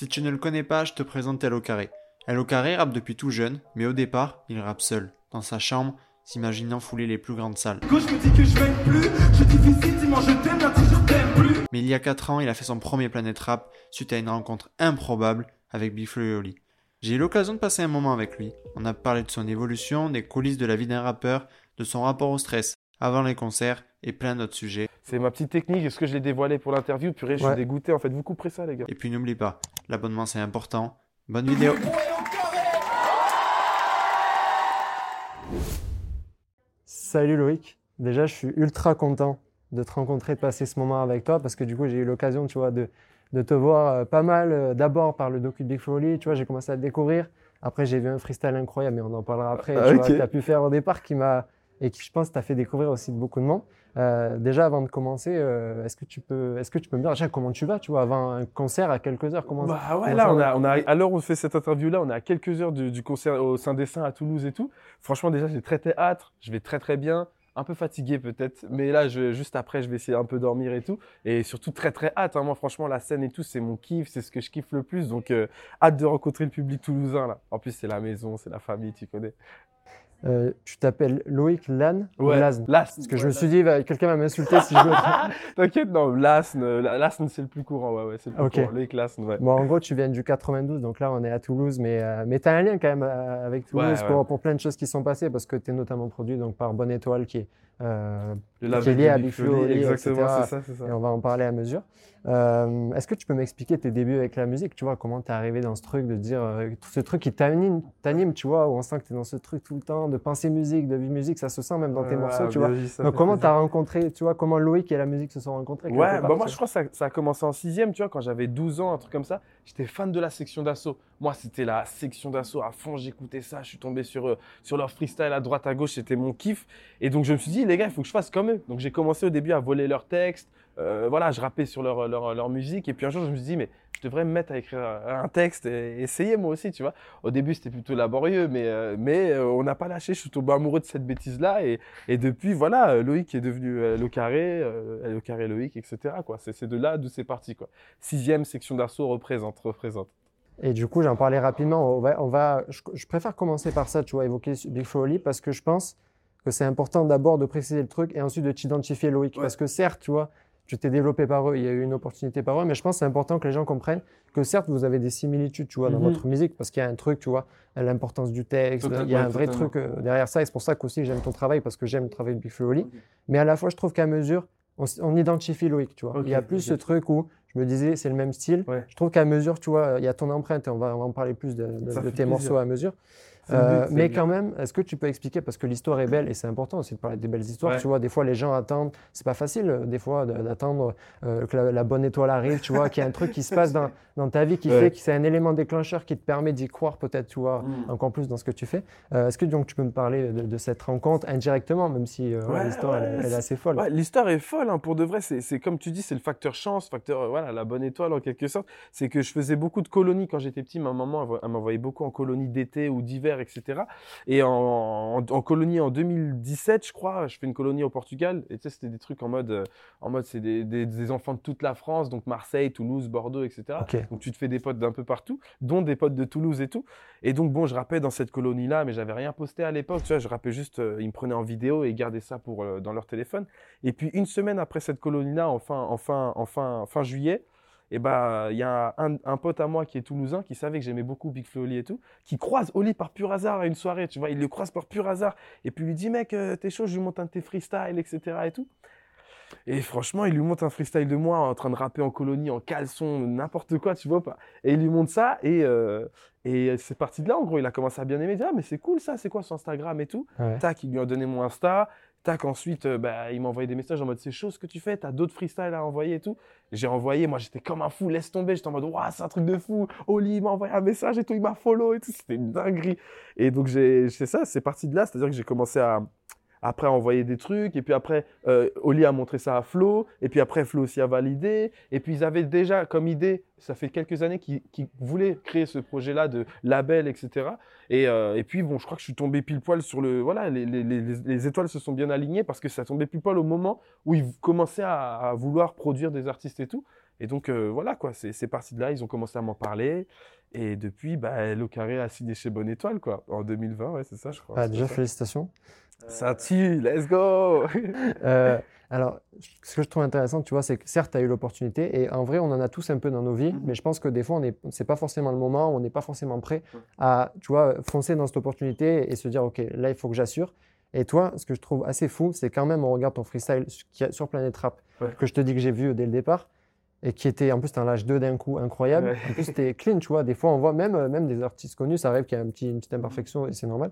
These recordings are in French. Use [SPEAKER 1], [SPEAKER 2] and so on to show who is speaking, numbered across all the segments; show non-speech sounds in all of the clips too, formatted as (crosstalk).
[SPEAKER 1] Si tu ne le connais pas, je te présente Hello Carré. Hello Carré rappe depuis tout jeune, mais au départ, il rappe seul, dans sa chambre, s'imaginant fouler les plus grandes salles.
[SPEAKER 2] Quand je me dis que je m'aime plus, je dis-moi je t'aime, je t'aime plus.
[SPEAKER 1] Mais il y a 4 ans, il a fait son premier Planète Rap suite à une rencontre improbable avec Big Flo et Oli. J'ai eu l'occasion de passer un moment avec lui. On a parlé de son évolution, des coulisses de la vie d'un rappeur, de son rapport au stress avant les concerts et plein d'autres sujets.
[SPEAKER 3] C'est ma petite technique. Est-ce que je l'ai dévoilé pour l'interview? Purée, je
[SPEAKER 4] Ouais.
[SPEAKER 3] suis dégoûté. En fait, vous couperez ça, les gars.
[SPEAKER 1] Et puis n'oublie pas, l'abonnement c'est important. Bonne vidéo
[SPEAKER 4] Salut Loïc. Déjà, je suis ultra content de te rencontrer, de passer ce moment avec toi parce que du coup, j'ai eu l'occasion, tu vois, de, de te voir euh, pas mal. euh, D'abord par le docu de Big Oli, tu vois, j'ai commencé à te découvrir. Après, j'ai vu un freestyle incroyable, mais on en parlera après,
[SPEAKER 3] Ah,
[SPEAKER 4] tu
[SPEAKER 3] ok.
[SPEAKER 4] vois, que tu as pu faire au départ qui m'a et qui, je pense, t'a fait découvrir aussi beaucoup de monde. Euh, déjà, avant de commencer, euh, est-ce que tu peux, est-ce que tu peux me dire déjà comment tu vas, tu vois, avant un concert à quelques heures, comment
[SPEAKER 3] Bah ouais,
[SPEAKER 4] comment
[SPEAKER 3] là, on a, on a, à l'heure où on fait cette interview-là, on est à quelques heures du, du concert au Saint-Dessin à Toulouse et tout. Franchement, déjà, j'ai très théâtre, je vais très très bien. Un peu fatigué peut-être, mais là, je, juste après, je vais essayer un peu dormir et tout. Et surtout, très très hâte. hein. Moi, franchement, la scène et tout, c'est mon kiff, c'est ce que je kiffe le plus. Donc, euh, hâte de rencontrer le public toulousain, là. En plus, c'est la maison, c'est la famille, tu connais.
[SPEAKER 4] Euh, Tu t'appelles Loïc Lan ou
[SPEAKER 3] Ouais,
[SPEAKER 4] Lazn
[SPEAKER 3] Lasn.
[SPEAKER 4] Parce que je me suis dit, va- quelqu'un va m'insulter si je. (laughs)
[SPEAKER 3] T'inquiète, non, Lasn, euh, la- Lasn, c'est le plus courant, ouais, ouais, c'est le plus
[SPEAKER 4] Ok.
[SPEAKER 3] courant. Loïc Lasn, ouais.
[SPEAKER 4] Bon, en gros, tu viens du 92, donc là, on est à Toulouse, mais, euh, mais tu as un lien quand même euh, avec Toulouse. Pour, pour plein de choses qui sont passées, parce que tu es notamment produit donc, par Bonne Étoile, qui est, Qui est lié à
[SPEAKER 3] Big Exactement, c'est ça, c'est ça.
[SPEAKER 4] et on va en parler à mesure. Euh, Est-ce que tu peux m'expliquer tes débuts avec la musique Tu vois, comment tu es arrivé dans ce truc de dire, euh, tout ce truc qui t'anime, tu vois, où on sent que tu es dans ce truc tout le temps, de penser musique, de vivre musique, ça se sent même dans tes
[SPEAKER 3] Ouais,
[SPEAKER 4] morceaux, tu vois. Donc, comment tu
[SPEAKER 3] plaisir.
[SPEAKER 4] as rencontré, tu vois, comment Loïc et la musique se sont rencontrés
[SPEAKER 3] Ouais, bah moi je crois que ça, ça a commencé en sixième, tu vois, quand j'avais 12 ans, un truc comme ça. J'étais fan de la section d'assaut. Moi, c'était la section d'assaut à fond, j'écoutais ça, je suis tombé sur, euh, sur leur freestyle à droite, à gauche, c'était mon kiff. Et donc je me suis dit, les gars, il faut que je fasse comme eux. Donc j'ai commencé au début à voler leurs textes, euh, voilà, je rappais sur leur, leur, leur musique. Et puis un jour, je me suis dit, mais je devrais me mettre à écrire un texte et essayer moi aussi, tu vois. Au début, c'était plutôt laborieux, mais, euh, mais euh, on n'a pas lâché. Je suis tombé amoureux de cette bêtise-là. Et, et depuis, voilà, Loïc est devenu le carré, le carré Loïc, etc. quoi. C'est c'est de là d'où c'est parti. Quoi. Sixième section d'assaut représente, représente.
[SPEAKER 4] Et du coup, j'en parlais rapidement. On va, on va, je, je préfère commencer par ça, tu vois, évoquer Big Oli, parce que je pense que c'est important d'abord de préciser le truc et ensuite de t'identifier Loïc.
[SPEAKER 3] Ouais.
[SPEAKER 4] Parce que certes, tu vois, tu t'es développé par eux, il y a eu une opportunité par eux, mais je pense que c'est important que les gens comprennent que certes, vous avez des similitudes, tu vois, dans
[SPEAKER 3] Mhm.
[SPEAKER 4] votre musique, parce qu'il y a un truc, tu vois, l'importance du texte,
[SPEAKER 3] Total-
[SPEAKER 4] il y a
[SPEAKER 3] ouais,
[SPEAKER 4] un vrai
[SPEAKER 3] totalement.
[SPEAKER 4] truc euh, derrière ça, et c'est pour ça qu'aussi j'aime ton travail, parce que j'aime le travail de Big Flo. Mais à la fois, je trouve qu'à mesure, on, identifie Loïc, tu vois. Il y a plus ce truc où je me disais, c'est le même style.
[SPEAKER 3] Ouais.
[SPEAKER 4] Je trouve qu'à mesure, tu vois, il y a ton empreinte, et on va, on va en parler plus de, tes
[SPEAKER 3] plaisir.
[SPEAKER 4] morceaux à mesure. Euh,
[SPEAKER 3] but,
[SPEAKER 4] mais quand même, est-ce que tu peux expliquer, parce que l'histoire est belle et c'est important aussi de parler des belles histoires,
[SPEAKER 3] Ouais.
[SPEAKER 4] tu vois, des fois les gens attendent, c'est pas facile euh, des fois d'attendre euh, que la, la bonne étoile arrive, tu vois, qu'il y a un truc qui se passe dans, (laughs) dans ta vie qui
[SPEAKER 3] Ouais.
[SPEAKER 4] fait que c'est un élément déclencheur qui te permet d'y croire peut-être, tu vois,
[SPEAKER 3] Mm.
[SPEAKER 4] encore plus dans ce que tu fais. Euh, est-ce que donc tu peux me parler de, de cette rencontre indirectement, même si
[SPEAKER 3] Ouais,
[SPEAKER 4] l'histoire elle,
[SPEAKER 3] ouais,
[SPEAKER 4] elle est assez folle?
[SPEAKER 3] l'histoire est folle, hein, pour de vrai. C'est comme tu dis, c'est le facteur chance, facteur, voilà, la bonne étoile en quelque sorte. C'est que je faisais beaucoup de colonies quand j'étais petit. Ma maman, m'envoyait beaucoup en colonies d'été ou d'hiver, etc. Et en, en, en colonie en 2017, je crois, je fais une colonie au Portugal. Et tu sais, c'était des trucs en mode, euh, en mode, c'est des, des, des enfants de toute la France, donc Marseille, Toulouse, Bordeaux, etc. Donc tu te fais des potes d'un peu partout, dont des potes de Toulouse et tout. Et donc bon, je rappais dans cette colonie-là, mais j'avais rien posté à l'époque. Tu vois, je rappais juste, euh, ils me prenaient en vidéo et gardaient ça pour euh, dans leur téléphone. Et puis une semaine après cette colonie-là, en fin, en fin, en fin, fin juillet, et bah il y a un, un pote à moi qui est toulousain, qui savait que j'aimais beaucoup Big Flo Oli et tout, qui croise Oli par pur hasard à une soirée. Tu vois, il le croise par pur hasard et puis lui dit mec, euh, t'es chaud, je lui monte un de tes freestyles, etc. et tout. Et franchement, il lui monte un freestyle de moi en train de rapper en colonie, en caleçon, n'importe quoi, tu vois pas. Et il lui montre ça et, euh, et c'est parti de là, en gros. Il a commencé à bien aimer. Il dit, ah, mais c'est cool ça, c'est quoi son Instagram et tout.
[SPEAKER 4] Ouais.
[SPEAKER 3] Tac, il lui a donné mon Insta. Tac, ensuite, euh, bah, il m'a envoyé des messages en mode, c'est chaud ce que tu fais, t'as d'autres freestyles à envoyer et tout. J'ai envoyé, moi j'étais comme un fou, laisse tomber. J'étais en mode, waouh, c'est un truc de fou. Oli, m'a envoyé un message et tout, il m'a follow et tout. C'était une dinguerie. Et donc, c'est ça, c'est parti de là. C'est-à-dire que j'ai commencé à, après à envoyer des trucs, et puis après, euh, Oli a montré ça à Flo, et puis après, Flo aussi a validé, et puis ils avaient déjà comme idée, ça fait quelques années qu'ils voulaient créer ce projet-là de label, etc. Et, euh, et puis, bon, je crois que je suis tombé pile poil sur le. Voilà, les, les- les- les étoiles se sont bien alignées parce que ça tombait pile poil au moment où ils commençaient à vouloir produire des artistes et tout. Et donc, euh, voilà, quoi, c'est parti de là. Ils ont commencé à m'en parler. Et depuis, bah, Le Carré a signé chez Bonne Étoile, quoi, en 2020, ouais, c'est ça, je crois.
[SPEAKER 4] Ah, déjà,
[SPEAKER 3] ça.
[SPEAKER 4] félicitations.
[SPEAKER 3] Ça tue, let's go (laughs)
[SPEAKER 4] Euh, alors, ce que je trouve intéressant, tu vois, c'est que certes, tu as eu l'opportunité, et en vrai, on en a tous un peu dans nos vies,
[SPEAKER 3] Mhm.
[SPEAKER 4] mais je pense que des fois, on n'est pas forcément le moment, on n'est pas forcément prêt à, tu vois, foncer dans cette opportunité et se dire, OK, là, il faut que j'assure. Et toi, ce que je trouve assez fou, c'est quand même, on regarde ton freestyle sur Planet Rap,
[SPEAKER 3] Ouais.
[SPEAKER 4] que je te dis que j'ai vu dès le départ, et qui était, en plus, t'es un l'âge 2 d'un coup incroyable.
[SPEAKER 3] Ouais.
[SPEAKER 4] En plus, c'était (laughs) clean, tu vois. Des fois, on voit même, même des artistes connus, ça arrive qu'il y a un petit, une petite imperfection et c'est normal.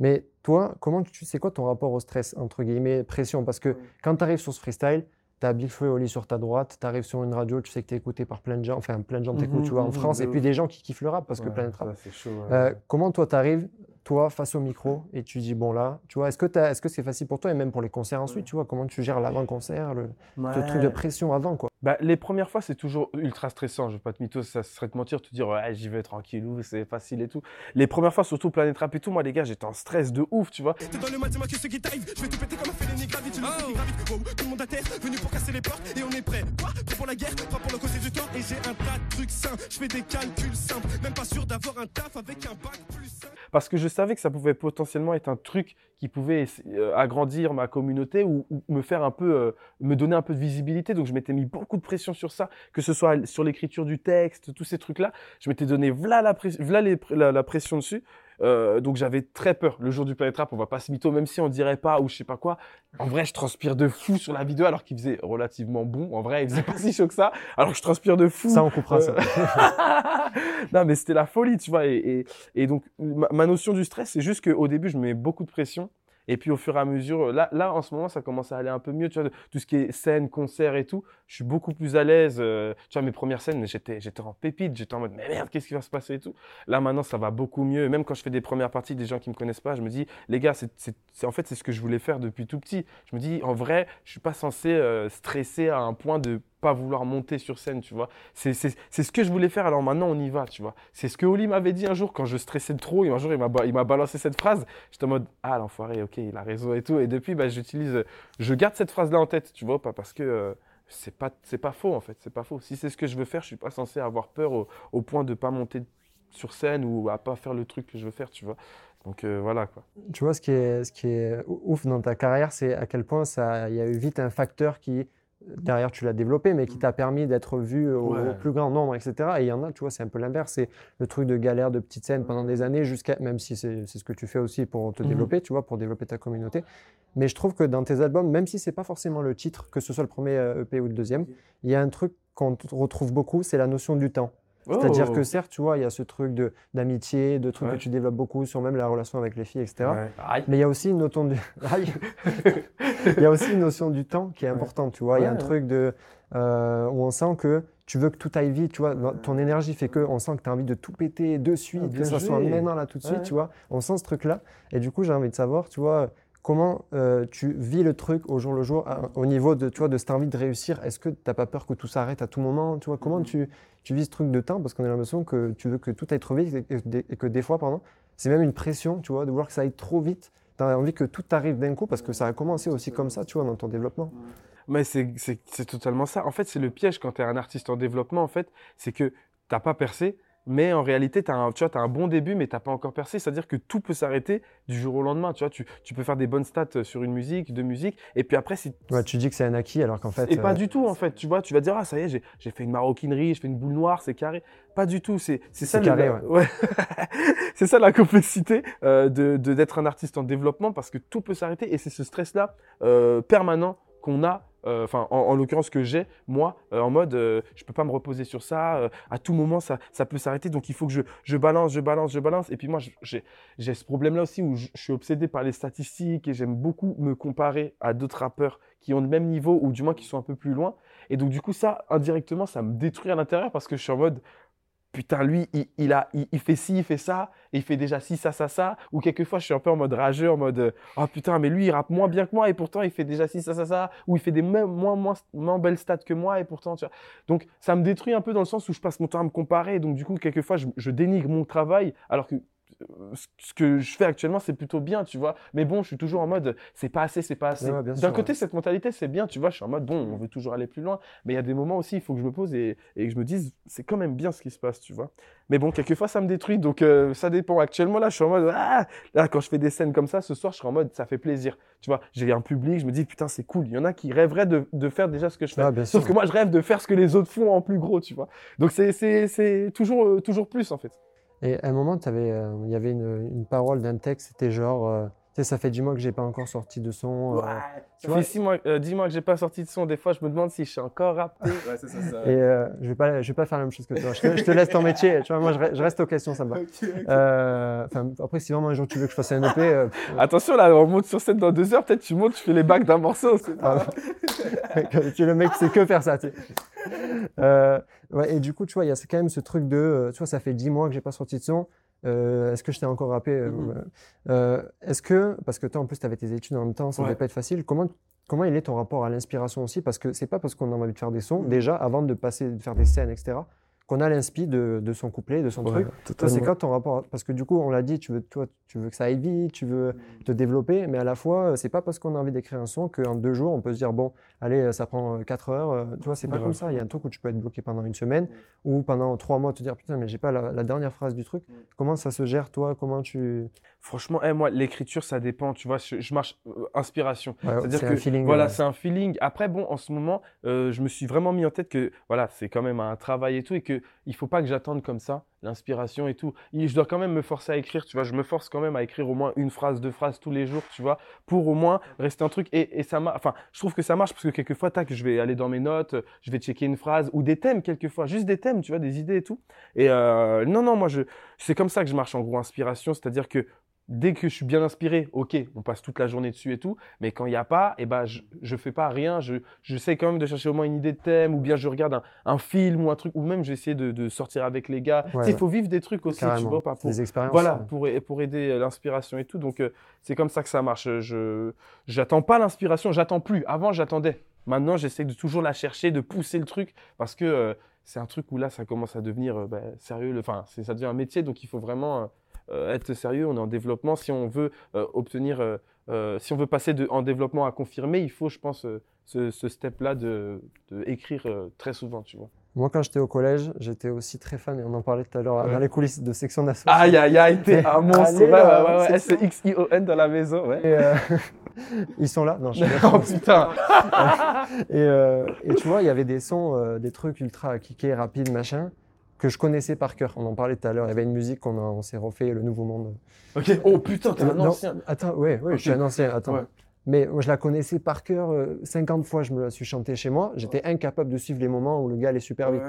[SPEAKER 4] Mais toi, comment tu c'est quoi ton rapport au stress, entre guillemets, pression? Parce que
[SPEAKER 3] Ouais.
[SPEAKER 4] quand tu arrives sur ce freestyle, tu as Big Flo et Oli sur ta droite, tu arrives sur une radio, tu sais que tu es écouté par plein de gens, enfin plein de gens t'écoutent,
[SPEAKER 3] Mhm,
[SPEAKER 4] tu vois, en
[SPEAKER 3] mhm,
[SPEAKER 4] France,
[SPEAKER 3] de
[SPEAKER 4] et puis des gens qui kiffent le rap, parce que
[SPEAKER 3] Ouais,
[SPEAKER 4] Planet Rap.
[SPEAKER 3] chaud.
[SPEAKER 4] Euh, comment toi, tu arrives, toi, face au micro, et tu dis, bon là, tu vois, est-ce que t'as- est-ce que c'est facile pour toi, et même pour les concerts ensuite, tu vois, comment tu gères l'avant-concert, le, ce truc de pression avant, quoi?
[SPEAKER 3] Bah, les premières fois, c'est toujours ultra stressant. Je vais pas te mytho, ça serait te mentir, te dire ouais, j'y vais tranquillou, c'est facile et tout. Les premières fois, surtout Planet Rap et tout, moi les gars, j'étais en stress de ouf, tu vois.
[SPEAKER 2] T'es dans le mat, dis-moi que ce qui t'arrive. Je vais te péter comme un félénie gravite. Tu le sais qui gravite. Wow, tout le monde à terre, venu pour casser les portes. Et on est prêt. Quoi? Prêt pour la guerre, pas pour le côté du temps. Et j'ai un tas de trucs sains. Je fais des calculs simples. Même pas sûr d'avoir un taf avec un bac plus simple.
[SPEAKER 3] Parce que je savais que ça pouvait potentiellement être un truc qui pouvait essa- euh, agrandir ma communauté ou, me faire un peu, euh, me donner un peu de visibilité. Donc je m'étais mis beaucoup de pression sur ça, que ce soit sur l'écriture du texte, tous ces trucs-là. Je m'étais donné v'là la, la pression dessus. Euh, donc j'avais très peur. Le jour du Planet Rap, on va pas se mytho, même si on dirait pas ou je sais pas quoi. En vrai, je transpire de fou sur la vidéo alors qu'il faisait relativement bon. En vrai, il faisait pas (laughs) si chaud que ça. Alors que je transpire de fou.
[SPEAKER 4] Ça, on coupera ça. (laughs)
[SPEAKER 3] non, mais c'était la folie, tu vois. Et, et, et donc, ma, ma notion du stress, c'est juste qu'au début, je me mets beaucoup de pression. Et puis, au fur et à mesure, là, là, en ce moment, ça commence à aller un peu mieux, tu vois. Tout ce qui est scène, concert et tout, je suis beaucoup plus à l'aise. euh, tu vois, mes premières scènes, j'étais, en pépite, j'étais en mode, mais merde, qu'est-ce qui va se passer et tout. Là, maintenant, ça va beaucoup mieux. Même quand je fais des premières parties, des gens qui me connaissent pas, je me dis, les gars, c'est, en fait, c'est ce que je voulais faire depuis tout petit. Je me dis, en vrai, je suis pas censé euh, stresser à un point de pas vouloir monter sur scène, tu vois. C'est, ce que je voulais faire, alors maintenant on y va, tu vois. C'est ce que Oli m'avait dit un jour quand je stressais trop, et un jour il m'a, balancé cette phrase. J'étais en mode, ah l'enfoiré, ok, il a raison et tout. Et depuis, bah, j'utilise, je garde cette phrase-là en tête, tu vois, pas parce que euh, c'est pas, c'est pas faux en fait, c'est pas faux. Si c'est ce que je veux faire, je suis pas censé avoir peur au, point de pas monter sur scène ou à pas faire le truc que je veux faire, tu vois. Donc euh, voilà quoi.
[SPEAKER 4] Tu vois, ce qui est, ce qui est ouf dans ta carrière, c'est à quel point il y a eu vite un facteur qui, derrière, tu l'as développé, mais qui t'a permis d'être vu au,
[SPEAKER 3] Ouais.
[SPEAKER 4] au plus grand nombre, etc. Et il y en a, tu vois, c'est un peu l'inverse. C'est le truc de galère, de petites scènes pendant des années, jusqu'à, même si c'est ce que tu fais aussi pour te
[SPEAKER 3] Mhm.
[SPEAKER 4] développer, tu vois, pour développer ta communauté. Mais je trouve que dans tes albums, même si c'est pas forcément le titre, que ce soit le premier euh, EP ou le deuxième, il y a un truc qu'on retrouve beaucoup, c'est la notion du temps. C'est-à-dire
[SPEAKER 3] Oh.
[SPEAKER 4] que certes, tu vois, il y a ce truc de- d'amitié, de trucs
[SPEAKER 3] Ouais.
[SPEAKER 4] que tu développes beaucoup sur même la relation avec les filles, etc.
[SPEAKER 3] Ouais.
[SPEAKER 4] Mais il y a aussi une notion du... (laughs) Il y a aussi une notion du temps qui est importante, tu vois. Il y a un
[SPEAKER 3] Ouais,
[SPEAKER 4] truc de, euh, où on sent que tu veux que tout aille vite, tu vois. Ton énergie fait que on sent que tu as envie de tout péter de suite,
[SPEAKER 3] Ah,
[SPEAKER 4] que ça soit maintenant, là, tout de suite,
[SPEAKER 3] Ouais.
[SPEAKER 4] tu vois. On sent ce truc-là. Et du coup, j'ai envie de savoir, tu vois, comment euh, tu vis le truc au jour le jour, à- au niveau de, tu vois, de cette envie de réussir? Est-ce que tu n'as pas peur que tout s'arrête à tout moment, tu vois Comment
[SPEAKER 3] Mhm.
[SPEAKER 4] tu, tu vis ce truc de temps? Parce qu'on a l'impression que tu veux que tout aille trop vite et que, des- et que des fois, pardon, c'est même une pression, tu vois, de vouloir que ça aille trop vite. Tu as envie que tout arrive d'un coup parce que ça a commencé aussi comme ça, tu vois, dans ton développement.
[SPEAKER 3] Mais c'est totalement ça. En fait, c'est le piège quand tu es un artiste en développement, en fait, c'est que t'as pas percé, mais en réalité, tu as, un- tu vois, t'as un bon début, mais t'as pas encore percé. C'est-à-dire que tout peut s'arrêter du jour au lendemain. Tu vois, tu, tu peux faire des bonnes stats sur une musique, deux musiques, et puis après, si,
[SPEAKER 4] Ouais, tu dis que c'est un acquis alors qu'en fait.
[SPEAKER 3] et pas
[SPEAKER 4] euh,
[SPEAKER 3] du tout, en fait. Tu vois, tu vas dire, ah, ça y est, j'ai- j'ai fait une maroquinerie, je fais une boule noire, c'est carré. Pas du tout. C'est c'est ça, le-
[SPEAKER 4] carré,
[SPEAKER 3] la- ouais. (laughs) c'est ça la complexité euh, de de- d'être un artiste en développement parce que tout peut s'arrêter et c'est ce stress-là euh, permanent qu'on a. euh, Enfin, en, en l'occurrence que j'ai moi, euh, en mode, euh, je peux pas me reposer sur ça. à tout moment, ça, peut s'arrêter. Donc, il faut que je, balance, je balance, je balance. Et puis moi, j'ai ce problème-là aussi où je, je suis obsédé par les statistiques et j'aime beaucoup me comparer à d'autres rappeurs qui ont le même niveau ou du moins qui sont un peu plus loin. Et donc, du coup, ça, indirectement, ça me détruit à l'intérieur parce que je suis en mode, putain, lui, il, fait ci, il fait ça, et il fait déjà ci, ça, ça, ça. Ou quelquefois, je suis un peu en mode rageux, en mode, oh putain, mais lui, il rappe moins bien que moi, et pourtant, il fait déjà ci, ça, ça, ça. Ou il fait des moins, moins, moins belles stats que moi, et pourtant, tu vois. Donc, ça me détruit un peu dans le sens où je passe mon temps à me comparer. Donc, du coup, quelquefois, je, je dénigre mon travail, alors que ce- que je fais actuellement, c'est plutôt bien, tu vois. Mais bon, je suis toujours en mode, c'est pas assez, c'est pas assez.
[SPEAKER 4] Ouais,
[SPEAKER 3] D'un côté, cette mentalité, c'est bien, tu vois. Je suis en mode, bon, on veut toujours aller plus loin. Mais il y a des moments aussi, il faut que je me pose et, et que je me dise, c'est quand même bien ce qui se passe, tu vois. Mais bon, quelquefois, ça me détruit, donc euh, ça dépend. Actuellement, là, je suis en mode, ah Là, quand je fais des scènes comme ça, ce soir, je serai en mode, ça fait plaisir. Tu vois, j'ai un public, je me dis, putain, c'est cool. Il y en a qui rêveraient de, de faire déjà ce que je fais.
[SPEAKER 4] Ah,
[SPEAKER 3] Sauf
[SPEAKER 4] sûr.
[SPEAKER 3] que moi, je rêve de faire ce que les autres font en plus gros, tu vois. Donc, c'est toujours, euh, toujours plus, en fait.
[SPEAKER 4] Et à un moment, euh, il y avait une, une parole d'un texte, c'était genre, euh, sais, ça fait 10 mois que j'ai pas encore sorti de son. euh,
[SPEAKER 3] Ça
[SPEAKER 4] vois-
[SPEAKER 3] fait six mois, euh, dix mois que j'ai pas sorti de son. Des fois, je me demande si je suis encore rappé. (laughs) Ouais, c'est ça, ça.
[SPEAKER 4] Et euh, je vais pas, je vais pas faire la même chose que toi. Je te, je te laisse ton métier. Tu vois, moi, je, re- je reste aux questions, ça me va. Euh, enfin, après, si vraiment un jour tu veux que je fasse un EP, euh,
[SPEAKER 3] Attention, là, on monte sur scène dans deux heures. Peut-être tu montes, tu fais les bacs d'un morceau. (laughs)
[SPEAKER 4] ah, (laughs) tu es le mec, c'est que faire ça. Tu sais. Euh, ouais, et du coup, tu vois, il y a quand même ce truc de, euh, tu vois, ça fait 10 mois que j'ai pas sorti de son. Euh, est-ce que je t'ai encore rappé
[SPEAKER 3] Mhm.
[SPEAKER 4] euh, Est-ce que, parce que toi en plus tu avais tes études en même temps, ça ne
[SPEAKER 3] Ouais.
[SPEAKER 4] devait pas être facile. Comment, comment il est ton rapport à l'inspiration aussi? Parce que c'est pas parce qu'on a envie de faire des sons,
[SPEAKER 3] Mhm.
[SPEAKER 4] déjà avant de passer, de faire des scènes, etc., qu'on a l'inspi de, de son couplet, de son truc. Toi, c'est quoi ton rapport? Parce que du coup, on l'a dit, tu veux, toi, tu veux que ça aille vite, tu veux te développer, mais à la fois, euh, c'est pas parce qu'on a envie d'écrire un son qu'en deux jours, on peut se dire, bon, allez, euh, ça prend euh, quatre heures. Tu vois, c'est pas
[SPEAKER 3] Grave.
[SPEAKER 4] comme ça. Il y a un truc où tu peux être bloqué pendant une semaine ou pendant trois mois, te dire, putain, mais j'ai pas la, la dernière phrase du truc. Comment ça se gère, toi? Comment tu.
[SPEAKER 3] Franchement, eh, moi, l'écriture, ça dépend. Tu vois, je, je marche euh, inspiration.
[SPEAKER 4] Ouais,
[SPEAKER 3] C'est-à-dire
[SPEAKER 4] c'est
[SPEAKER 3] que
[SPEAKER 4] un feeling.
[SPEAKER 3] voilà, c'est un feeling. Après, bon, en ce moment, euh, je me suis vraiment mis en tête que voilà, c'est quand même un travail et tout, et que il faut pas que j'attende comme ça l'inspiration et tout. Je dois quand même me forcer à écrire. Tu vois, je me force quand même à écrire au moins une phrase, deux phrases tous les jours. Tu vois, pour au moins rester un truc. Et, et ça marche. Enfin, je trouve que ça marche parce que quelquefois, tac, je vais aller dans mes notes, je vais checker une phrase ou des thèmes quelquefois, juste des thèmes, tu vois, des idées et tout. Et euh, non, non, moi, je, c'est comme ça que je marche en gros, inspiration, c'est-à-dire que dès que je suis bien inspiré, ok, on passe toute la journée dessus et tout, mais quand il n'y a pas, eh ben, je, je fais pas rien, je, j'essaie quand même de chercher au moins une idée de thème, ou bien je regarde un, un film ou un truc, ou même j'essaie de, de sortir avec les gars. Sais,
[SPEAKER 4] Ouais,
[SPEAKER 3] Il
[SPEAKER 4] ouais.
[SPEAKER 3] faut vivre des trucs aussi, tu vois, pas pour,
[SPEAKER 4] des expériences.
[SPEAKER 3] voilà, pour, pour aider euh, l'inspiration et tout. Donc, euh, c'est comme ça que ça marche. Je j'attends pas l'inspiration, j'attends plus. Avant, j'attendais. Maintenant, j'essaie de toujours la chercher, de pousser le truc, parce que euh, c'est un truc où là, ça commence à devenir euh, bah, sérieux. Enfin, ça devient un métier, donc il faut vraiment être sérieux. On est en développement. Si on veut euh, obtenir, euh, euh, si on veut passer de, en développement à confirmer, il faut, je pense, euh, ce, ce step-là de, de écrire euh, très souvent, tu vois.
[SPEAKER 4] Moi, quand j'étais au collège, j'étais aussi très fan, et on en parlait tout à l'heure,
[SPEAKER 3] Ouais.
[SPEAKER 4] dans les coulisses de section d'assaut.
[SPEAKER 3] Aïe, aïe, aïe, t'es un monstre.
[SPEAKER 4] Allez,
[SPEAKER 3] Ouais,
[SPEAKER 4] là,
[SPEAKER 3] ouais, ouais, S-X-I-O-N dans la maison, ouais.
[SPEAKER 4] Et, euh, (laughs) ils sont là Non, je sais (laughs)
[SPEAKER 3] oh putain. (laughs)
[SPEAKER 4] Et, euh, et tu vois, il y avait des sons, euh, des trucs ultra kickés, rapides, machin, que je connaissais par cœur. On en parlait tout à l'heure. Il y avait une musique qu'on on s'est refait, Le Nouveau Monde.
[SPEAKER 3] Ok. Oh putain, t'es un
[SPEAKER 4] Non,
[SPEAKER 3] ancien.
[SPEAKER 4] Attends, ouais, ouais, je suis un ancien. Attends.
[SPEAKER 3] Ouais.
[SPEAKER 4] Mais moi, je la connaissais par cœur. euh, 50 fois, je me la suis chantée chez moi. J'étais incapable de suivre les moments où le gars allait super vite.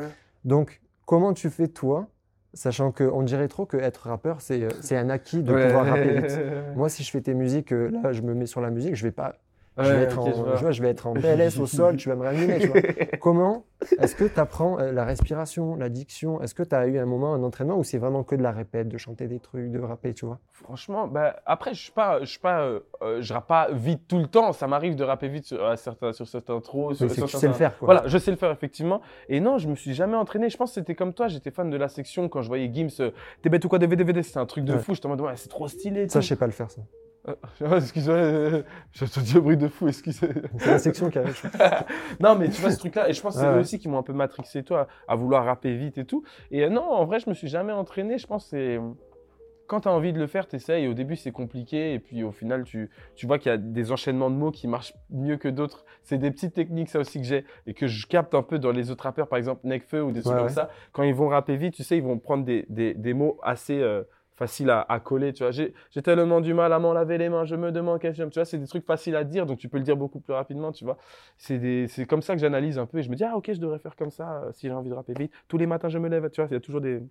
[SPEAKER 4] Donc, comment tu fais toi, sachant qu'on dirait trop que être rappeur, c'est euh, c'est un acquis de pouvoir rapper vite. (laughs) Moi, si je fais tes musiques, euh, là, je me mets sur la musique, je vais pas je, vais être en,
[SPEAKER 3] je vois.
[SPEAKER 4] tu vois, je vais être en PLS au sol, tu vas me réanimer. Tu vois. (laughs) Comment est-ce que tu apprends euh, la respiration, la diction Est-ce que tu as eu un moment, un entraînement où c'est vraiment que de la répète, de chanter des trucs, de rapper, tu vois?
[SPEAKER 3] Franchement, bah, après, je pas, je suis pas, euh, euh, je rappe pas vite tout le temps. Ça m'arrive de rapper vite sur, à certains, sur certains trous. Sur-
[SPEAKER 4] tu sais le faire, quoi.
[SPEAKER 3] Voilà, je sais le faire effectivement. Et non, je me suis jamais entraîné. Je pense que c'était comme toi. J'étais fan de la section quand je voyais Gims. T'es bête ou quoi DVD DVD C'est un truc de
[SPEAKER 4] Ouais.
[SPEAKER 3] fou. J'étais en mode ouais, c'est trop stylé.
[SPEAKER 4] Ça, je sais pas le faire, ça.
[SPEAKER 3] Euh, (laughs) Excuse-moi, euh, te dis un bruit de fou. Excusez.
[SPEAKER 4] C'est la section qui arrive. (laughs)
[SPEAKER 3] non, mais tu vois ce truc-là, et je pense que c'est
[SPEAKER 4] Ouais,
[SPEAKER 3] eux aussi qui m'ont un peu matrixé, toi, à vouloir rapper vite et tout. Et euh, non, en vrai, je me suis jamais entraîné. Je pense que c'est. Quand tu as envie de le faire, tu essayes. Au début, c'est compliqué. Et puis, au final, tu, tu vois qu'il y a des enchaînements de mots qui marchent mieux que d'autres. C'est des petites techniques, ça aussi, que j'ai. Et que je capte un peu dans les autres rappeurs, par exemple, Nekfeu ou des trucs
[SPEAKER 4] Ouais,
[SPEAKER 3] comme
[SPEAKER 4] ouais.
[SPEAKER 3] ça. Quand ils vont rapper vite, tu sais, ils vont prendre des, des, des mots assez. euh, faciles à, à coller, tu vois. J'ai tellement du mal à m'en laver les mains, je me demande qu'est-ce que Tu vois, c'est des trucs faciles à dire, donc tu peux le dire beaucoup plus rapidement, tu vois c'est comme ça que j'analyse un peu et je me dis ah ok je devrais faire comme ça euh, si j'ai envie de rapper vite tous les matins je me lève tu vois il y a toujours des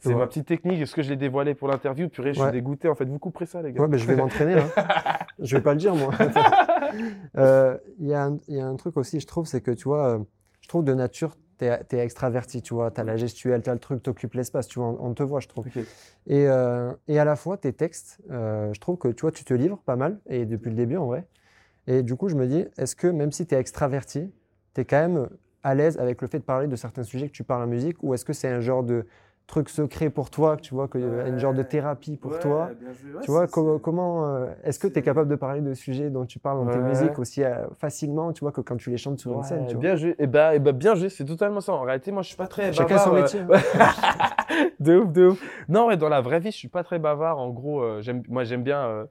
[SPEAKER 3] c'est
[SPEAKER 4] Ouais.
[SPEAKER 3] ma petite technique est-ce que je l'ai dévoilé pour l'interview? Purée je suis
[SPEAKER 4] Ouais.
[SPEAKER 3] dégoûté en fait vous couperez ça les gars
[SPEAKER 4] Ouais, mais je vais m'entraîner, là. (laughs) je vais pas le dire, moi. (laughs) Euh, Il y, a un- il y a un truc aussi, je trouve, c'est que, tu vois, euh, je trouve de nature, tu es, extraverti, tu vois. Tu as la gestuelle, tu as le truc, tu occupes l'espace, tu vois. On, on te voit, je trouve.
[SPEAKER 3] Ok.
[SPEAKER 4] Et, euh, et à la fois, tes textes, euh, je trouve que, tu vois, tu te livres pas mal, et depuis le début, en vrai. Et du coup, je me dis, est-ce que même si tu es extraverti, tu es quand même à l'aise avec le fait de parler de certains sujets que tu parles en musique, ou est-ce que c'est un genre de, truc secret pour toi, tu vois, que, une genre de thérapie pour toi. tu vois, co- comment euh, est-ce que tu es capable de parler de sujets dont tu parles dans tes musiques aussi euh, facilement, tu vois, que quand tu les chantes sur une scène, tu vois?
[SPEAKER 3] bien joué. Et ben, et ben, bien joué, c'est totalement ça. En réalité, moi, je suis pas très
[SPEAKER 4] Chacun
[SPEAKER 3] bavard.
[SPEAKER 4] son
[SPEAKER 3] euh,
[SPEAKER 4] métier. hein.
[SPEAKER 3] ouais. (laughs) de ouf, de ouf. Non, ouais, dans la vraie vie, je suis pas très bavard. En gros, euh, j'aime, moi, j'aime bien.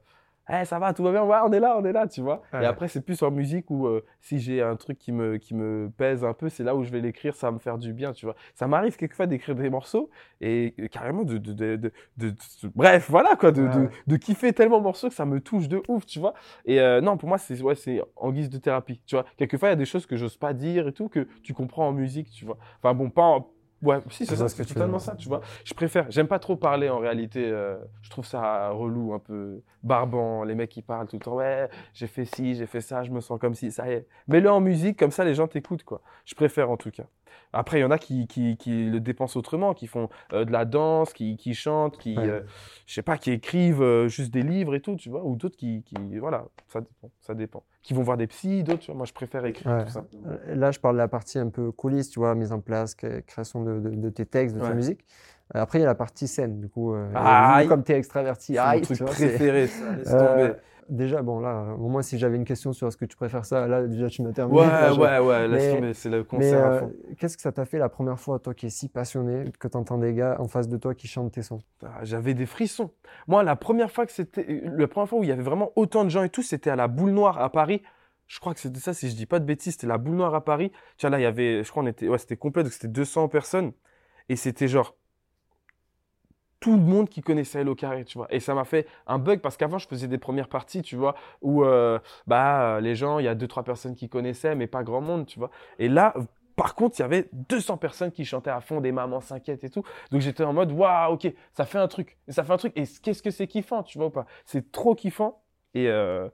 [SPEAKER 3] Euh, Eh, ça va, tout va bien, ouais, on est là, on est là, tu vois.
[SPEAKER 4] Ouais.
[SPEAKER 3] Et après, c'est plus en musique où euh, si j'ai un truc qui me, qui me pèse un peu, c'est là où je vais l'écrire, ça va me faire du bien, tu vois. Ça m'arrive quelquefois d'écrire des morceaux et euh, carrément de, de, de, de, de- de- bref, voilà quoi, de,
[SPEAKER 4] Ouais,
[SPEAKER 3] de, kiffer tellement de morceaux que ça me touche de ouf, tu vois. Et euh, non, pour moi, c'est ouais, c'est en guise de thérapie, tu vois. Quelquefois, il y a des choses que j'ose pas dire et tout, que tu comprends en musique, tu vois. Enfin bon, pas en... Ouais, si, c'est ça,
[SPEAKER 4] ce
[SPEAKER 3] c'est totalement ça, tu vois. Je préfère, j'aime pas trop parler en réalité. euh, je trouve ça relou, un peu barbant. Les mecs qui parlent tout le temps, ouais, j'ai fait ci, j'ai fait ça, je me sens comme si, ça y est. Mets-le en musique, comme ça les gens t'écoutent, quoi. Je préfère en tout cas. Après, il y en a qui, qui, qui le dépensent autrement, qui font euh, de la danse, qui, qui chantent, qui,
[SPEAKER 4] Ouais.
[SPEAKER 3] euh, je sais pas, qui écrivent juste des livres et tout, tu vois, ou d'autres qui, qui, voilà, ça dépend, ça dépend. Qui vont voir des psys, d'autres. Moi, je préfère écrire
[SPEAKER 4] Ouais.
[SPEAKER 3] tout ça.
[SPEAKER 4] Euh, Là, je parle de la partie un peu coulisses, tu vois, mise en place, cré- création de, de- de tes textes, de ta musique. Euh, Après, il y a la partie scène, du coup. euh, vu comme tu es extraverti,
[SPEAKER 3] C'est mon truc
[SPEAKER 4] vois,
[SPEAKER 3] préféré, ça, laisse (laughs) tomber.
[SPEAKER 4] Déjà, bon, là, au moins, si j'avais une question sur est-ce que tu préfères ça, là, déjà, tu m'as terminé.
[SPEAKER 3] Ouais,
[SPEAKER 4] Là,
[SPEAKER 3] ouais, ouais,
[SPEAKER 4] Mais-
[SPEAKER 3] c'est le concert
[SPEAKER 4] euh, qu'est-ce que ça t'a fait la première fois, toi qui es si passionné, que tu entends des gars en face de toi qui chantent tes sons?
[SPEAKER 3] Ah, J'avais des frissons. Moi, la première fois que c'était, la première fois où il y avait vraiment autant de gens et tout, c'était à la Boule Noire à Paris. Je crois que c'était ça, si je dis pas de bêtises, c'était la Boule Noire à Paris. Vois, là, il y avait, je crois, on était, ouais, c'était complet, donc c'était 200 personnes. Et c'était genre, tout le monde qui connaissait Hello Carré, tu vois. Et ça m'a fait un bug parce qu'avant, je faisais des premières parties, tu vois, où, euh, bah, les gens, il y a deux, trois personnes qui connaissaient, mais pas grand monde, tu vois. Et là, par contre, il y avait 200 personnes qui chantaient à fond, des mamans s'inquiètent et tout. Donc j'étais en mode, waouh, ok, ça fait un truc. Ça fait un truc. Et qu'est-ce que c'est kiffant, tu vois ou pas? C'est trop kiffant. Et euh,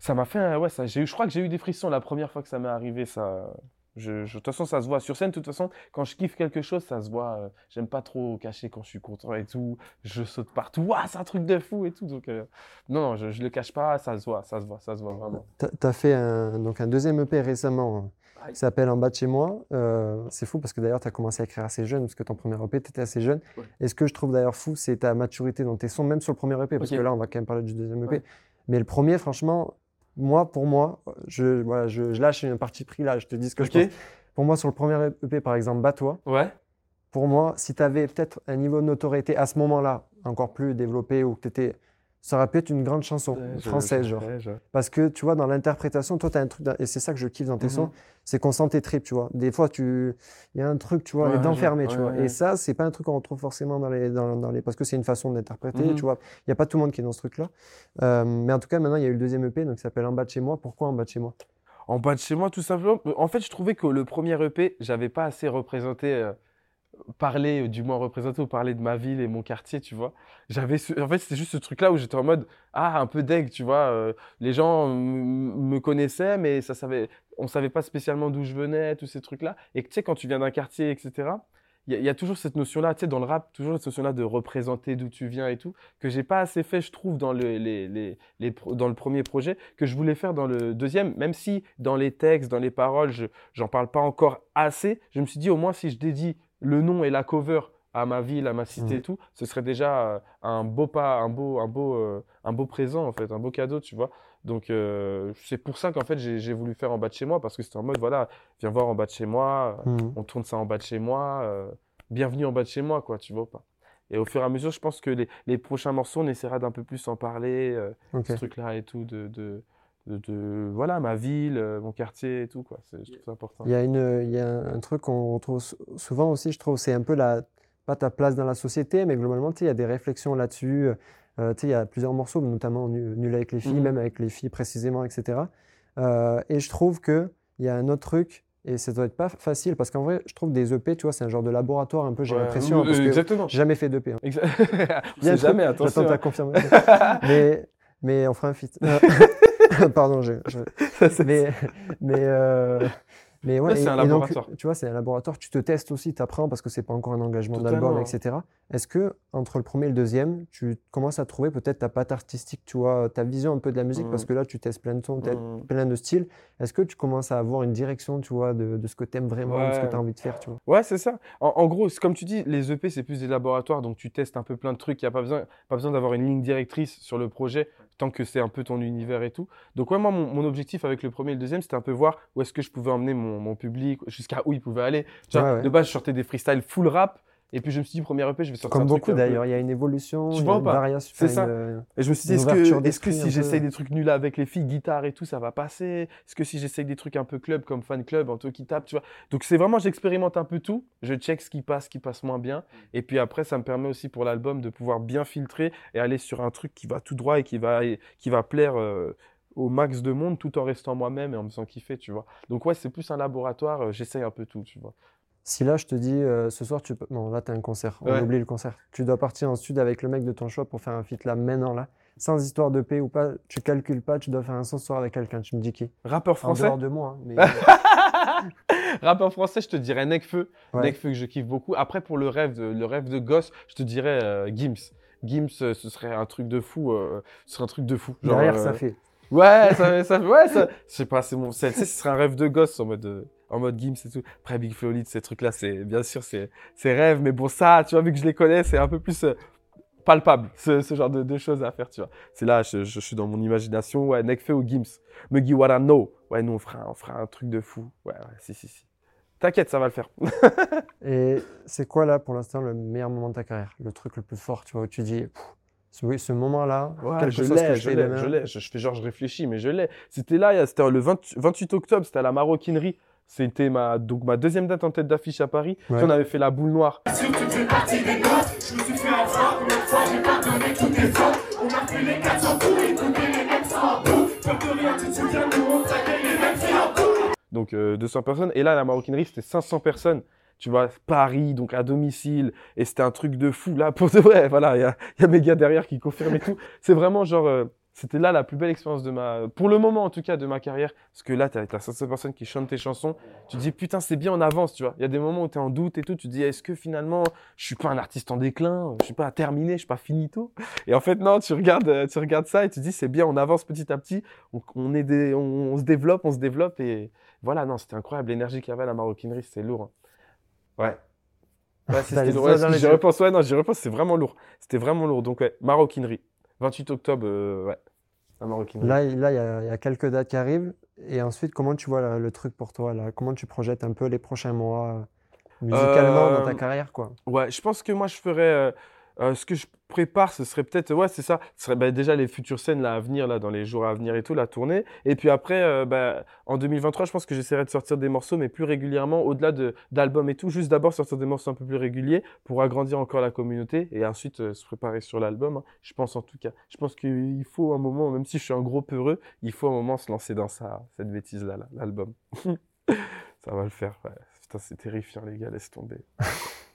[SPEAKER 3] ça m'a fait, ouais, ça, j'ai eu, je crois que j'ai eu des frissons la première fois que ça m'est arrivé. Ça, je, je- de toute façon, ça se voit sur scène. De toute façon, quand je kiffe quelque chose, ça se voit. euh, J'aime pas trop cacher quand je suis content et tout. Je saute partout. Waouh, c'est un truc de fou et tout. Donc euh, non, non, je, je le cache pas. Ça se voit, ça se voit, ça se voit vraiment.
[SPEAKER 4] Tu as fait un, donc un deuxième EP récemment hein, qui s'appelle En bas de chez moi. Euh, c'est fou parce que d'ailleurs, tu as commencé à écrire assez jeune, parce que ton premier EP, tu étais assez jeune.
[SPEAKER 3] Ouais.
[SPEAKER 4] Et ce que je trouve d'ailleurs fou, c'est ta maturité dans tes sons, même sur le premier EP, parce que là, on va quand même parler du deuxième EP.
[SPEAKER 3] Ouais.
[SPEAKER 4] Mais le premier, franchement, moi, pour moi, je, voilà, je, je lâche une partie pris là, je te dis ce que
[SPEAKER 3] Ok.
[SPEAKER 4] je pense. Pour moi, sur le premier EP, par exemple, Bats-toi,
[SPEAKER 3] Ouais.
[SPEAKER 4] pour moi, si tu avais peut-être un niveau de notoriété à ce moment-là encore plus développé ou que tu étais. Ça aurait pu être une grande chanson française, genre.
[SPEAKER 3] Je-
[SPEAKER 4] Parce que tu vois, dans l'interprétation, toi, tu as un truc, et c'est ça que je kiffe dans tes
[SPEAKER 3] Mhm.
[SPEAKER 4] sons, c'est qu'on sent tes tripes, tu vois. Des fois, tu... il y a un truc, tu vois,
[SPEAKER 3] Ouais,
[SPEAKER 4] tu
[SPEAKER 3] ouais,
[SPEAKER 4] vois. Et ça, c'est pas un truc qu'on retrouve forcément dans les, dans, dans les... Parce que c'est une façon d'interpréter,
[SPEAKER 3] Mhm.
[SPEAKER 4] tu vois. Il n'y a pas tout le monde qui est dans ce truc-là. Euh, mais en tout cas, maintenant, il y a eu le deuxième EP, donc qui s'appelle En bas de chez moi. Pourquoi En bas de chez moi?
[SPEAKER 3] En bas de chez moi, tout simplement. En fait, je trouvais que le premier EP, j'avais pas assez représenté, euh, parlé, euh, du moins représenté ou parlé de ma ville et mon quartier, tu vois. J'avais, en fait, c'était juste ce truc-là où j'étais en mode, ah, un peu deg, tu vois. euh, les gens me connaissaient, mais ça savait, on savait pas spécialement d'où je venais, tous ces trucs-là. Et tu sais, quand tu viens d'un quartier, etc., il y, a- toujours cette notion-là, tu sais, dans le rap, toujours cette notion-là de représenter d'où tu viens et tout, que j'ai pas assez fait, je trouve, dans le, dans le premier projet, que je voulais faire dans le deuxième, même si dans les textes, dans les paroles, je j'en parle pas encore assez, je me suis dit au moins si je dédie le nom et la cover à ma ville, à ma cité et tout, ce serait déjà euh, un beau pas, un beau, un beau, euh, un beau présent en fait, un beau cadeau, tu vois. Donc euh, c'est pour ça qu'en fait j'ai voulu faire en bas de chez moi parce que c'était en mode voilà, viens voir en bas de chez moi,
[SPEAKER 4] Mhm.
[SPEAKER 3] on tourne ça en bas de chez moi, euh, bienvenue en bas de chez moi quoi, tu vois ou pas. Et au fur et à mesure, je pense que les, les prochains morceaux, on essaiera d'un peu plus en parler, euh, ce truc-là et tout, de, de, de, de- voilà, ma ville, euh, mon quartier et tout, quoi. C'est- Je trouve ça important.
[SPEAKER 4] Il y a, une, il y a un truc qu'on retrouve sou- souvent aussi, je trouve, c'est un peu la, pas ta place dans la société, mais globalement, tu sais, il y a des réflexions là-dessus. Euh, tu sais, il y a plusieurs morceaux, notamment Nu- Nul avec les filles,
[SPEAKER 3] Mhm.
[SPEAKER 4] même avec les filles précisément, etc. Euh, et je trouve qu'il y a un autre truc, et ça doit être pas facile, parce qu'en vrai, je trouve des EP, tu vois, c'est un genre de laboratoire un peu, j'ai
[SPEAKER 3] Ouais,
[SPEAKER 4] l'impression,
[SPEAKER 3] euh,
[SPEAKER 4] parce que
[SPEAKER 3] exactement.
[SPEAKER 4] jamais fait d'EP. Hein.
[SPEAKER 3] Exa- (laughs)
[SPEAKER 4] Il
[SPEAKER 3] jamais, attention.
[SPEAKER 4] J'attends ta confirmation. (laughs) mais, mais on fera un feat. (laughs) Pardon, je, je-
[SPEAKER 3] Ça,
[SPEAKER 4] mais, mais, euh, Mais ouais,
[SPEAKER 3] Ouais, c'est un
[SPEAKER 4] et donc,
[SPEAKER 3] laboratoire.
[SPEAKER 4] tu vois, c'est un laboratoire. Tu te testes aussi, tu apprends parce que c'est pas encore un engagement d'album, etc. Est-ce que entre le premier et le deuxième, tu commences à trouver peut-être ta patte artistique, tu vois, ta vision un peu de la musique, parce que là, tu testes plein de sons,
[SPEAKER 3] Mhm.
[SPEAKER 4] plein de styles. Est-ce que tu commences à avoir une direction, tu vois, de, de ce que tu aimes vraiment, de ce que tu as envie de faire, tu vois?
[SPEAKER 3] Ouais, c'est ça. En, en gros, comme tu dis, les EP, c'est plus des laboratoires, donc tu testes un peu plein de trucs. Il n'y a pas besoin, pas besoin d'avoir une ligne directrice sur le projet, tant que c'est un peu ton univers et tout. Donc, ouais, moi, mon, mon objectif avec le premier et le deuxième, c'était un peu voir où est-ce que je pouvais emmener mon, mon public, jusqu'à où il pouvait aller. Tu vois,
[SPEAKER 4] Ouais, ouais.
[SPEAKER 3] De base, je sortais des freestyles full rap, et puis je me suis dit, premier EP, je vais sortir
[SPEAKER 4] Comme
[SPEAKER 3] un truc
[SPEAKER 4] beaucoup d'ailleurs, il y a une évolution,
[SPEAKER 3] Tu
[SPEAKER 4] il y
[SPEAKER 3] vois
[SPEAKER 4] a
[SPEAKER 3] ou
[SPEAKER 4] une
[SPEAKER 3] pas
[SPEAKER 4] variation.
[SPEAKER 3] C'est ça.
[SPEAKER 4] une-
[SPEAKER 3] Et je me suis dit, est-ce que, si j'essaye des trucs nuls avec les filles, guitare et tout, ça va passer? Est-ce que si j'essaye des trucs un peu club, comme fan club, un truc qui tape, tu vois? Donc c'est vraiment, j'expérimente un peu tout, je check ce qui passe, ce qui passe moins bien. Et puis après, ça me permet aussi pour l'album de pouvoir bien filtrer et aller sur un truc qui va tout droit et qui va, qui va plaire euh, au max de monde tout en restant moi-même et en me faisant kiffer, tu vois. Donc ouais, c'est plus un laboratoire, euh, j'essaye un peu tout, tu vois.
[SPEAKER 4] Si là, je te dis, euh, ce soir, tu peux. Bon, là, tu as un concert. On
[SPEAKER 3] Ouais.
[SPEAKER 4] oublie le concert. Tu dois partir en sud avec le mec de ton choix pour faire un feat là, maintenant, là. Sans histoire de paix ou pas, tu calcules pas, tu dois faire un son ce soir avec quelqu'un. Tu me dis qui
[SPEAKER 3] Rappeur
[SPEAKER 4] En
[SPEAKER 3] français
[SPEAKER 4] dehors de moi. hein, mais... (laughs)
[SPEAKER 3] Rappeur français, je te dirais Necfeu.
[SPEAKER 4] Ouais.
[SPEAKER 3] Necfeu que je kiffe beaucoup. Après, pour le rêve de, le rêve de gosse, je te dirais euh, Gims. Gims, euh, ce serait un truc de fou. euh, ce serait un truc de fou. Genre,
[SPEAKER 4] Derrière, ça fait.
[SPEAKER 3] Ouais, ça, ça, ouais, ça, je sais pas, c'est mon, tu sais, ce serait un rêve de gosse en mode, euh, en mode Gims et tout. Après, Big Flo Olid, ces trucs-là, c'est, bien sûr, c'est, c'est rêve, mais bon, ça, tu vois, vu que je les connais, c'est un peu plus euh, palpable, ce, genre de, choses à faire, tu vois. C'est là, je, je, suis dans mon imagination, ouais, Nekfeu ou Gims. Muggy What I Know. Ouais, nous, on fera, on fera un truc de fou. Ouais, ouais, si, si, si. T'inquiète, ça va le faire. (laughs)
[SPEAKER 4] Et c'est quoi là, pour l'instant, le meilleur moment de ta carrière? Le truc le plus fort, tu vois, où tu dis, oui, ce moment-là,
[SPEAKER 3] Ouais,
[SPEAKER 4] quelque
[SPEAKER 3] je
[SPEAKER 4] chose que
[SPEAKER 3] l'ai,
[SPEAKER 4] je
[SPEAKER 3] l'ai, je l'ai. Je, je fais genre, je réfléchis, mais je l'ai. C'était là, il y a- c'était le 20 28 octobre, c'était à la maroquinerie. C'était ma, donc ma deuxième date en tête d'affiche à Paris.
[SPEAKER 4] Ouais.
[SPEAKER 3] on avait fait la boule noire. Donc euh, 200 personnes. Et là, la maroquinerie, c'était 500 personnes. Tu vois, Paris, donc à domicile. Et c'était un truc de fou. Là, (laughs) pour de vrai, voilà, il y a, y a mes gars derrière qui confirment et tout. (laughs) C'est vraiment genre, euh, c'était là la plus belle expérience de ma, pour le moment en tout cas, de ma carrière. Parce que là, tu as, 500 personnes qui chantent tes chansons. Tu te dis, putain, c'est bien, on avance, tu vois. Il y a des moments où tu es en doute et tout. Tu te dis, est-ce que finalement, je suis pas un artiste en déclin Je suis pas terminé, je suis pas finito? Et en fait, non, tu regardes, euh, tu regardes ça et tu te dis, c'est bien, on avance petit à petit. On, on est des, on, on se développe, on se développe. Et voilà, non, c'était incroyable. L'énergie qu'il y avait à la maroquinerie, c'était lourd. hein. Ouais. (laughs) Ouais, c'est-
[SPEAKER 4] les
[SPEAKER 3] j'y repense, ouais, non, j'y repense, c'est vraiment lourd. C'était vraiment lourd. Donc, ouais, maroquinerie. 28 octobre, euh, ouais. La maroquinerie.
[SPEAKER 4] Là, il là, y, y a quelques dates qui arrivent. Et ensuite, comment tu vois là, le truc pour toi là? Comment tu projettes un peu les prochains mois euh, musicalement dans ta
[SPEAKER 3] Euh,
[SPEAKER 4] carrière quoi?
[SPEAKER 3] Ouais, je pense que moi, je ferais. Euh, ce que je prépare, ce serait peut-être. Ouais, c'est ça. Ce serait bah, déjà les futures scènes là, à venir, là, dans les jours à venir et tout, la tournée. Et puis après, euh, bah, en 2023, je pense que j'essaierai de sortir des morceaux, mais plus régulièrement, au-delà de, d'albums et tout. Juste d'abord sortir des morceaux un peu plus réguliers pour agrandir encore la communauté et ensuite euh, se préparer sur l'album. hein. Je pense en tout cas. Je pense qu'il faut un moment, même si je suis un gros peureux, il faut un moment se lancer dans ça, cette bêtise-là, là, l'album. (laughs) ça va le faire. Ouais. Putain, c'est terrifiant, les gars, laisse tomber.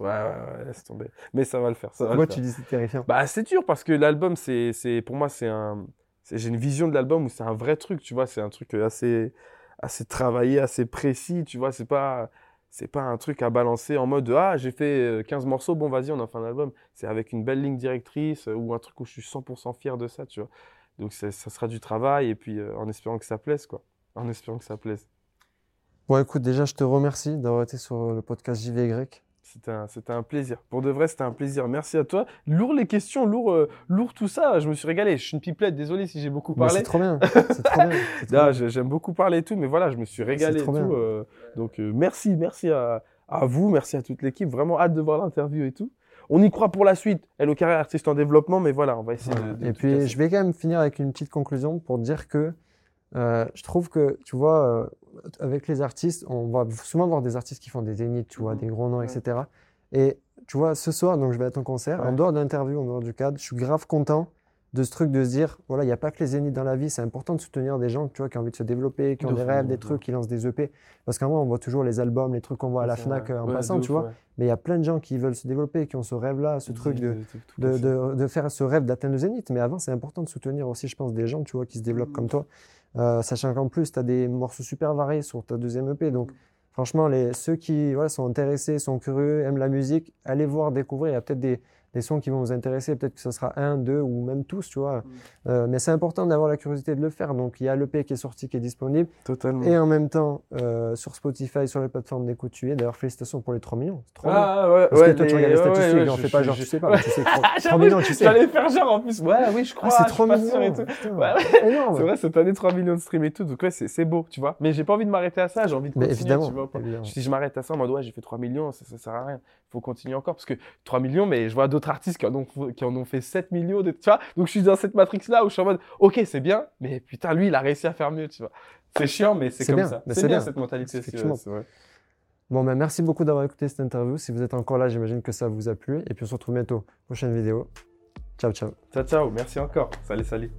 [SPEAKER 3] Ouais, ouais, laisse tomber. Mais ça va le faire. Ça
[SPEAKER 4] Pourquoi
[SPEAKER 3] faire.
[SPEAKER 4] tu dis c'est terrifiant?
[SPEAKER 3] Bah, c'est dur parce que l'album, c'est, c'est, pour moi, c'est un, c'est- j'ai une vision de l'album où c'est un vrai truc, tu vois, c'est un truc assez, assez travaillé, assez précis, tu vois, c'est pas, c'est pas un truc à balancer en mode, ah, j'ai fait euh, 15 morceaux, bon, vas-y, on en fait un album. C'est avec une belle ligne directrice euh, ou un truc où je suis 100% fier de ça, tu vois. Donc, ça sera du travail et puis euh, en espérant que ça plaise, quoi. En espérant que ça plaise.
[SPEAKER 4] Bon, écoute, déjà, je te remercie d'avoir été sur le podcast JVY.
[SPEAKER 3] C'était un, plaisir. Pour de vrai, c'était un plaisir. Merci à toi. Lourd les questions, lourd, euh, lourd tout ça. Je me suis régalé. Je suis une pipelette. Désolé si j'ai beaucoup
[SPEAKER 4] Bah,
[SPEAKER 3] parlé. (laughs)
[SPEAKER 4] c'est trop bien.
[SPEAKER 3] J'aime beaucoup parler et tout, mais voilà, je me suis régalé et
[SPEAKER 4] trop
[SPEAKER 3] tout.
[SPEAKER 4] bien.
[SPEAKER 3] euh, donc, euh, merci, merci à, à vous, merci à toute l'équipe. Vraiment hâte de voir l'interview et tout. On y croit pour la suite. Hello Carré, artiste en développement, mais voilà, on va essayer
[SPEAKER 4] Voilà.
[SPEAKER 3] de. de
[SPEAKER 4] Et puis, je vais quand même finir avec une petite conclusion pour dire que euh, je trouve que, tu vois, avec les artistes, on va souvent voir des artistes qui font des zéniths, tu vois,
[SPEAKER 3] Mhm.
[SPEAKER 4] des gros noms,
[SPEAKER 3] Ouais.
[SPEAKER 4] etc. Et tu vois, ce soir, donc je vais à ton concert, en dehors de l'interview, en dehors du cadre, je suis grave content de ce truc de se dire, voilà, il n'y a pas que les zéniths dans la vie, c'est important de soutenir des gens, tu vois, qui ont envie de se développer, qui ont
[SPEAKER 3] De
[SPEAKER 4] des
[SPEAKER 3] fou,
[SPEAKER 4] rêves, des
[SPEAKER 3] de
[SPEAKER 4] trucs, qui lancent des EP. Parce qu'en vrai, on voit toujours les albums, les trucs qu'on voit à la FNAC
[SPEAKER 3] vrai.
[SPEAKER 4] euh, en
[SPEAKER 3] Ouais,
[SPEAKER 4] passant, tu vois.
[SPEAKER 3] ouais.
[SPEAKER 4] Mais il y a plein de gens qui veulent se développer, qui ont ce rêve-là, ce truc de, de, de, de faire ce rêve d'atteindre le zénith. Mais avant, c'est important de soutenir aussi, je pense, des gens, tu vois, qui se développent comme toi. Euh, sachant qu'en plus, tu as des morceaux super variés sur ta deuxième EP. Donc, Franchement, les, ceux qui voilà, sont intéressés, sont curieux, aiment la musique, allez voir, découvrir. Il y a peut-être des, des sons qui vont vous intéresser. Peut-être que ce sera un, deux ou même tous, tu vois. Euh, mais c'est important d'avoir la curiosité de le faire. Donc, il y a l'EP qui est sorti, qui est disponible.
[SPEAKER 3] Totalement.
[SPEAKER 4] Et en même temps, euh, sur Spotify, sur les plateformes d'écoute, tu es. D'ailleurs, félicitations pour les 3 millions. C'est trop bien.
[SPEAKER 3] Ah ouais,
[SPEAKER 4] Parce
[SPEAKER 3] ouais,
[SPEAKER 4] que toi, tu
[SPEAKER 3] les-
[SPEAKER 4] regardes les
[SPEAKER 3] ouais,
[SPEAKER 4] statistiques,
[SPEAKER 3] ouais,
[SPEAKER 4] on
[SPEAKER 3] je-
[SPEAKER 4] fait pas
[SPEAKER 3] je-
[SPEAKER 4] genre,
[SPEAKER 3] je-
[SPEAKER 4] tu sais pas, tu sais, 3,
[SPEAKER 3] J'avoue,
[SPEAKER 4] millions, tu sais.
[SPEAKER 3] J'allais faire genre en plus. Ouais, oui, je crois.
[SPEAKER 4] Ah, c'est
[SPEAKER 3] je suis
[SPEAKER 4] 3
[SPEAKER 3] pas sûr et
[SPEAKER 4] millions.
[SPEAKER 3] tout. Ouais. (laughs) C'est vrai, cette année, 3 millions de streams et tout. Donc, ouais, c'est beau, tu vois. Mais j'ai pas envie de m'arrêter à ça. J'ai envie de continuer,
[SPEAKER 4] évidemment.
[SPEAKER 3] tu vois.
[SPEAKER 4] évidemment.
[SPEAKER 3] Si je m'arrête à ça en mode, ouais, j'ai fait 3 millions, ça, ça sert à rien. Il faut continuer encore. Parce que 3 millions, mais je vois d'autres artistes qui en, ont, qui en ont fait 7 millions, de- tu vois? Donc, je suis dans cette matrix-là où je suis en mode, ok, c'est bien, mais putain, lui, il a réussi à faire mieux, tu vois. C'est chiant, mais c'est comme
[SPEAKER 4] bien,
[SPEAKER 3] ça. C'est bien,
[SPEAKER 4] bien.
[SPEAKER 3] cette mentalité.
[SPEAKER 4] Effectivement. Bon, ben, merci beaucoup d'avoir écouté cette interview. Si vous êtes encore là, j'imagine que ça vous a plu. Et puis, on se retrouve bientôt. Prochaine vidéo. Ciao, ciao.
[SPEAKER 3] Ciao, ciao. Merci encore. Salut, salut.